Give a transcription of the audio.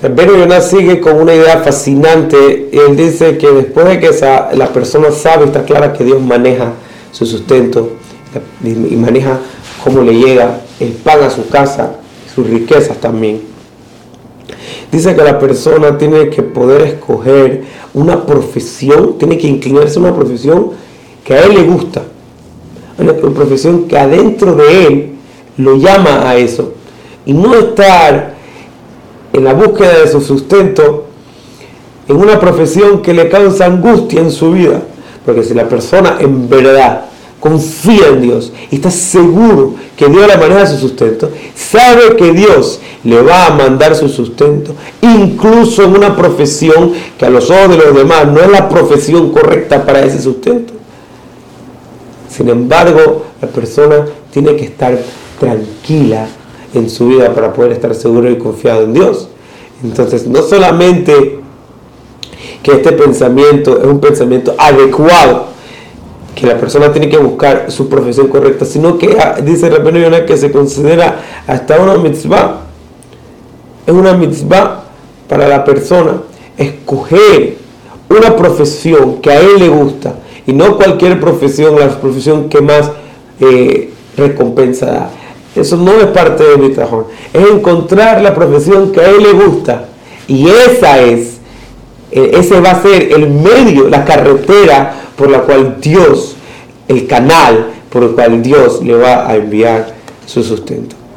Pero Yonah sigue con una idea fascinante. Él dice que después de que esa, la persona sabe, está clara que Dios maneja su sustento y maneja cómo le llega el pan a su casa, sus riquezas también. Dice que la persona tiene que poder escoger una profesión, tiene que inclinarse a una profesión que a él le gusta, una profesión que adentro de él lo llama a eso, y no estar en la búsqueda de su sustento en una profesión que le causa angustia en su vida, porque si la persona en verdad confía en Dios y está seguro que Dios la maneja su sustento, sabe que Dios le va a mandar su sustento, incluso en una profesión que a los ojos de los demás no es la profesión correcta para ese sustento. Sin embargo, la persona tiene que estar tranquila en su vida para poder estar seguro y confiado en Dios. Entonces, no solamente que este pensamiento es un pensamiento adecuado, que la persona tiene que buscar su profesión correcta, sino que ah, dice Rabbeinu que se considera hasta una mitzvah. Es una mitzvah para la persona escoger una profesión que a él le gusta y no cualquier profesión, la profesión que más eh, recompensa da. Eso no es parte de mi trabajo. Es encontrar la profesión que a él le gusta. Y esa es, eh, ese va a ser el medio, la carretera por la cual Dios, el canal por el cual Dios le va a enviar su sustento.